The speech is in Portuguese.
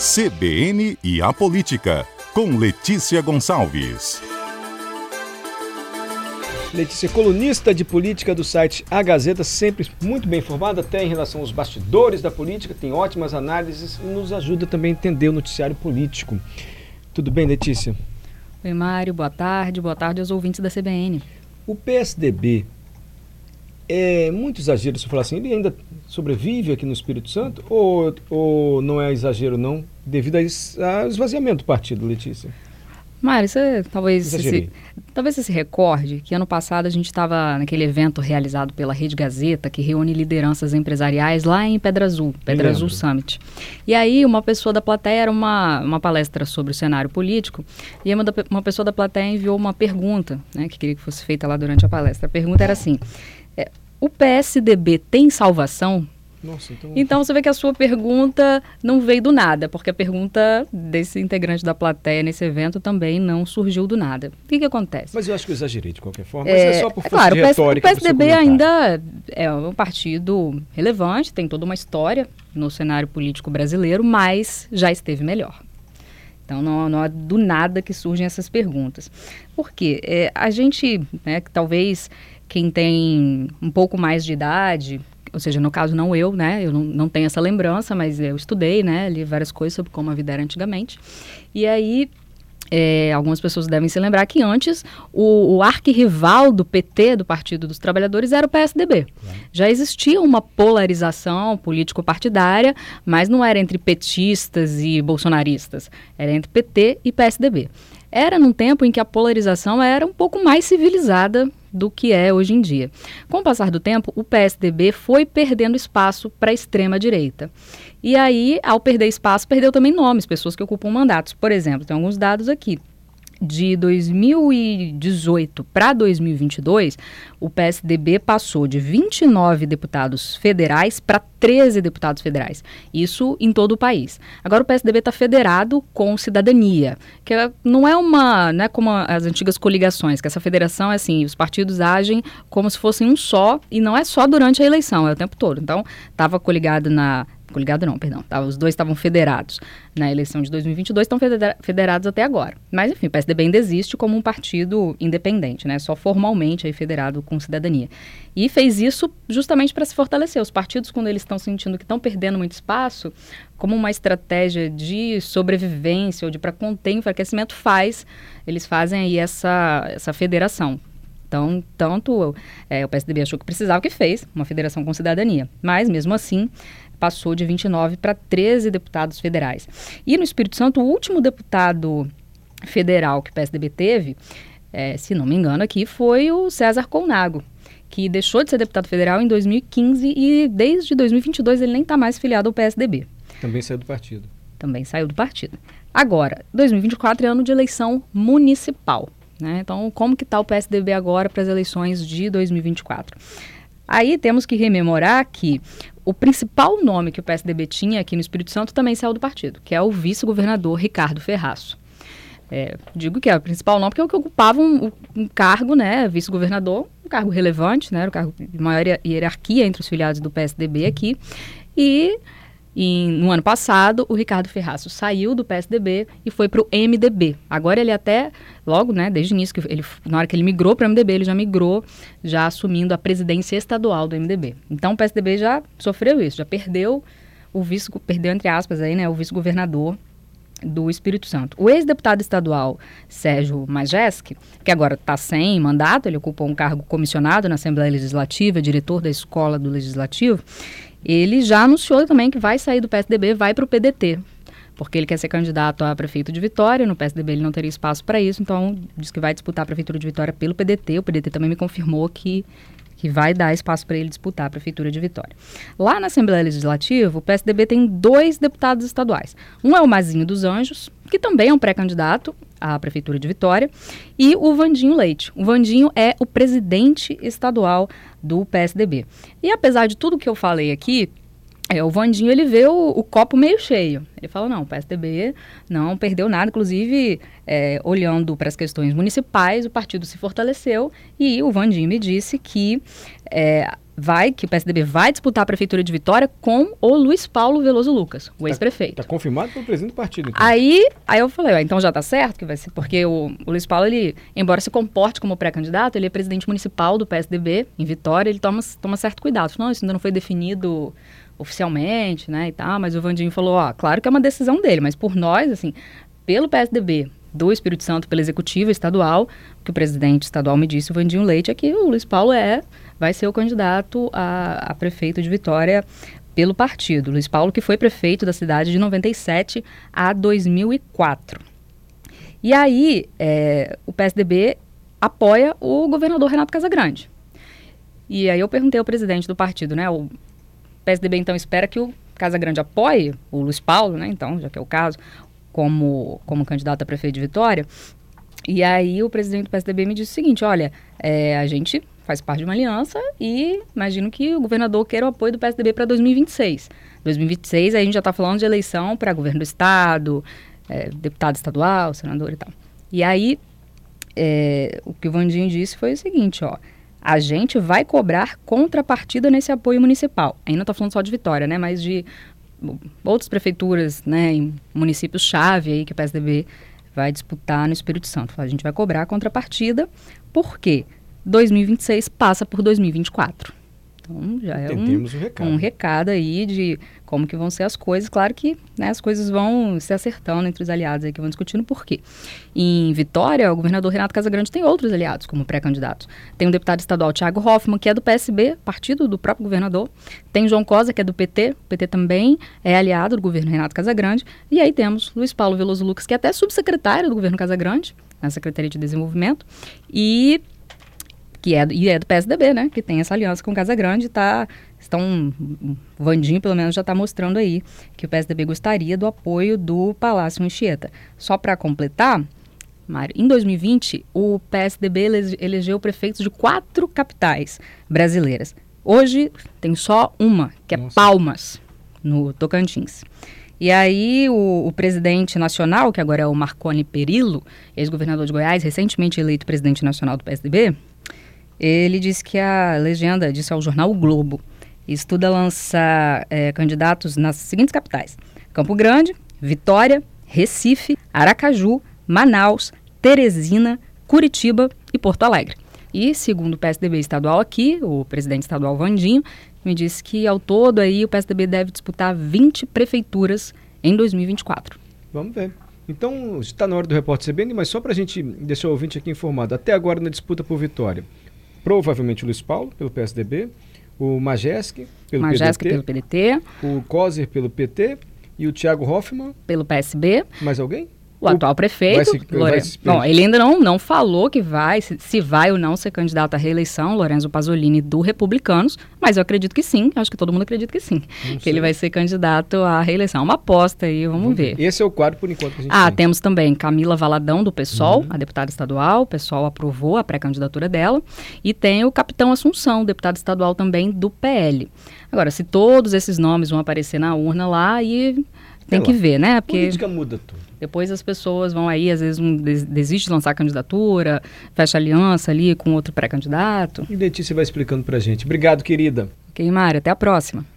CBN e a Política, com Letícia Gonçalves. Letícia, colunista de política do site A Gazeta, sempre muito bem informada, até em relação aos bastidores da política, tem ótimas análises e nos ajuda também a entender o noticiário político. Tudo bem, Letícia? Oi, Mário, boa tarde, boa tarde aos ouvintes da CBN. O PSDB é muito exagero se falar assim, ele ainda sobrevive aqui no Espírito Santo ou, ou não é exagero não, devido ao esvaziamento do partido, Letícia? Mário, você talvez se, talvez você se recorde que ano passado a gente estava naquele evento realizado pela Rede Gazeta, que reúne lideranças empresariais lá em Pedra Azul, Pedra Azul Summit. E aí uma pessoa da plateia, era uma, uma palestra sobre o cenário político, e uma, da, uma pessoa da plateia enviou uma pergunta, né, que queria que fosse feita lá durante a palestra. A pergunta era assim, é, o PSDB tem salvação? Nossa, então... então você vê que a sua pergunta não veio do nada, porque a pergunta desse integrante da plateia nesse evento também não surgiu do nada. O que, que acontece? Mas eu acho que eu exagerei de qualquer forma, é, mas é só por é claro, de retórica. O PSDB ainda é um partido relevante, tem toda uma história no cenário político brasileiro, mas já esteve melhor. Então não, não é do nada que surgem essas perguntas. Por quê? É, a gente, né, talvez quem tem um pouco mais de idade, ou seja, no caso não eu, né? Eu não, não tenho essa lembrança, mas eu estudei, né? Li várias coisas sobre como a vida era antigamente. E aí é, algumas pessoas devem se lembrar que antes o, o arquirrival do PT, do Partido dos Trabalhadores, era o PSDB. Já existia uma polarização político-partidária, mas não era entre petistas e bolsonaristas, era entre PT e PSDB. Era num tempo em que a polarização era um pouco mais civilizada do que é hoje em dia. Com o passar do tempo, o PSDB foi perdendo espaço para a extrema-direita. E aí, ao perder espaço, perdeu também nomes, pessoas que ocupam mandatos. Por exemplo, tem alguns dados aqui de 2018 para 2022, o PSDB passou de 29 deputados federais para 13 deputados federais. Isso em todo o país. Agora o PSDB está federado com cidadania, que não é uma, não é como as antigas coligações, que essa federação é assim, os partidos agem como se fossem um só e não é só durante a eleição, é o tempo todo. Então, estava coligado na coligado não, perdão, tá, os dois estavam federados na eleição de 2022, estão federados até agora. Mas, enfim, o PSDB ainda existe como um partido independente, né, só formalmente aí federado com cidadania. E fez isso justamente para se fortalecer. Os partidos, quando eles estão sentindo que estão perdendo muito espaço, como uma estratégia de sobrevivência ou de para conter enfraquecimento, faz, eles fazem aí essa, essa federação. Então, tanto é, o PSDB achou que precisava, que fez uma federação com cidadania. Mas, mesmo assim, passou de 29 para 13 deputados federais. E no Espírito Santo, o último deputado federal que o PSDB teve, é, se não me engano aqui, foi o César Colnago, que deixou de ser deputado federal em 2015 e desde 2022 ele nem está mais filiado ao PSDB. Também saiu do partido. Também saiu do partido. Agora, 2024 é ano de eleição municipal. Né? Então, como que está o PSDB agora para as eleições de 2024? Aí temos que rememorar que o principal nome que o PSDB tinha aqui no Espírito Santo também saiu do partido, que é o vice-governador Ricardo Ferraço. É, digo que é o principal nome porque é o que ocupava um, um cargo, né, vice-governador, um cargo relevante, né, um cargo de maior hierarquia entre os filiados do PSDB aqui, e em, no ano passado, o Ricardo Ferraço saiu do PSDB e foi para o MDB. Agora ele até, logo, né, desde o início, que ele, na hora que ele migrou para o MDB, ele já migrou, já assumindo a presidência estadual do MDB. Então o PSDB já sofreu isso, já perdeu o vice, perdeu entre aspas aí, né, o vice-governador do Espírito Santo. O ex-deputado estadual Sérgio Majeski, que agora está sem mandato, ele ocupou um cargo comissionado na Assembleia Legislativa, diretor da Escola do Legislativo, ele já anunciou também que vai sair do PSDB, vai para o PDT, porque ele quer ser candidato a prefeito de Vitória. No PSDB ele não teria espaço para isso, então diz que vai disputar a prefeitura de Vitória pelo PDT. O PDT também me confirmou que que vai dar espaço para ele disputar a Prefeitura de Vitória. Lá na Assembleia Legislativa, o PSDB tem dois deputados estaduais. Um é o Mazinho dos Anjos, que também é um pré-candidato à Prefeitura de Vitória, e o Vandinho Leite. O Vandinho é o presidente estadual do PSDB. E apesar de tudo que eu falei aqui, é, o Vandinho ele vê o, o, copo meio cheio. Ele fala, não, o PSDB não perdeu nada, inclusive é, olhando para as questões municipais, o partido se fortaleceu e o Vandinho me disse que é, vai, que o PSDB vai disputar a prefeitura de Vitória com o Luiz Paulo Veloso Lucas, o ex-prefeito. Está confirmado pelo presidente do partido. Então. Aí, aí eu falei, então já está certo que vai ser, porque o, o Luiz Paulo, ele, embora se comporte como pré-candidato, ele é presidente municipal do PSDB em Vitória, ele toma, toma certo cuidado. Não, isso ainda não foi definido oficialmente, né, e tal, mas o Vandinho falou, ó, claro que é uma decisão dele, mas por nós, assim, pelo PSDB, do Espírito Santo pela executiva estadual, o que o presidente estadual me disse, o Vandinho Leite, é que o Luiz Paulo é, vai ser o candidato a, a prefeito de Vitória pelo partido. Luiz Paulo, que foi prefeito da cidade de 97 a 2004. E aí, é, o PSDB apoia o governador Renato Casagrande. E aí eu perguntei ao presidente do partido, né? O PSDB então espera que o Casagrande apoie o Luiz Paulo, né? Então, já que é o caso, como, como candidato a prefeito de Vitória. E aí o presidente do PSDB me disse o seguinte, olha, é, a gente faz parte de uma aliança e imagino que o governador queira o apoio do PSDB para 2026. 2026 a gente já está falando de eleição para governo do estado, é, deputado estadual, senador e tal. E aí é, o que o Vandinho disse foi o seguinte, ó, a gente vai cobrar contrapartida nesse apoio municipal. Não estou falando só de Vitória, né, mas de outras prefeituras, né, em municípios-chave aí que o PSDB vai disputar no Espírito Santo. A gente vai cobrar contrapartida, porque 2026 passa por 2024. Então já é um, um, recado. um recado aí de como que vão ser as coisas. Claro que né, as coisas vão se acertando entre os aliados aí que vão discutindo por quê. Em Vitória, o governador Renato Casagrande tem outros aliados como pré-candidatos. Tem o deputado estadual Tiago Hoffmann, que é do PSB, partido do próprio governador. Tem João Cosa, que é do PT. O PT também é aliado do governo Renato Casagrande. E aí temos Luiz Paulo Veloso Lucas, que é até subsecretário do governo Casagrande, na Secretaria de Desenvolvimento. E que é, e é do PSDB, né? Que tem essa aliança com Casa Grande, tá, estão, o Vandinho pelo menos já está mostrando aí que o PSDB gostaria do apoio do Palácio Anchieta. Só para completar, Mário, em 2020 o PSDB elegeu prefeitos de quatro capitais brasileiras. Hoje tem só uma, que é Nossa. Palmas, no Tocantins. E aí o, o, presidente nacional, que agora é o Marconi Perillo, ex-governador de Goiás, recentemente eleito presidente nacional do PSDB, ele disse que a legenda, disse ao jornal o Globo, estuda lançar é, candidatos nas seguintes capitais: Campo Grande, Vitória, Recife, Aracaju, Manaus, Teresina, Curitiba e Porto Alegre. E, segundo o PSDB estadual aqui, o presidente estadual Vandinho, me disse que ao todo aí o PSDB deve disputar 20 prefeituras em 2024. Vamos ver. Então, está na hora do repórter CBN, mas só para a gente deixar o ouvinte aqui informado, até agora na disputa por vitória, provavelmente o Luiz Paulo, pelo PSDB, o Majesc, pelo Majesc PDT, pelo PDT, o Coser, pelo PT e o Tiago Hoffmann. Pelo PSB. Mais alguém? O, atual prefeito, se, Lorenzo. Bom, ele ainda não, não falou que vai, se, se, vai ou não ser candidato à reeleição, Lorenzo Pasolini, do Republicanos, mas eu acredito que sim, acho que todo mundo acredita que sim, não que sei. ele vai ser candidato à reeleição. Uma aposta aí, vamos, ver. Esse é o quadro, por enquanto, que a gente Ah, tem. temos também Camila Valadão, do PSOL, uhum. a deputada estadual, o PSOL aprovou a pré-candidatura dela, e tem o Capitão Assunção, deputado estadual também do PL. Agora, se todos esses nomes vão aparecer na urna lá, e tem que ver, né? Porque... Política muda tudo. Depois as pessoas vão aí, às vezes, um desiste de lançar candidatura, fecha aliança ali com outro pré-candidato. E Letícia vai explicando pra gente. Obrigado, querida. Ok, Mário, até a próxima.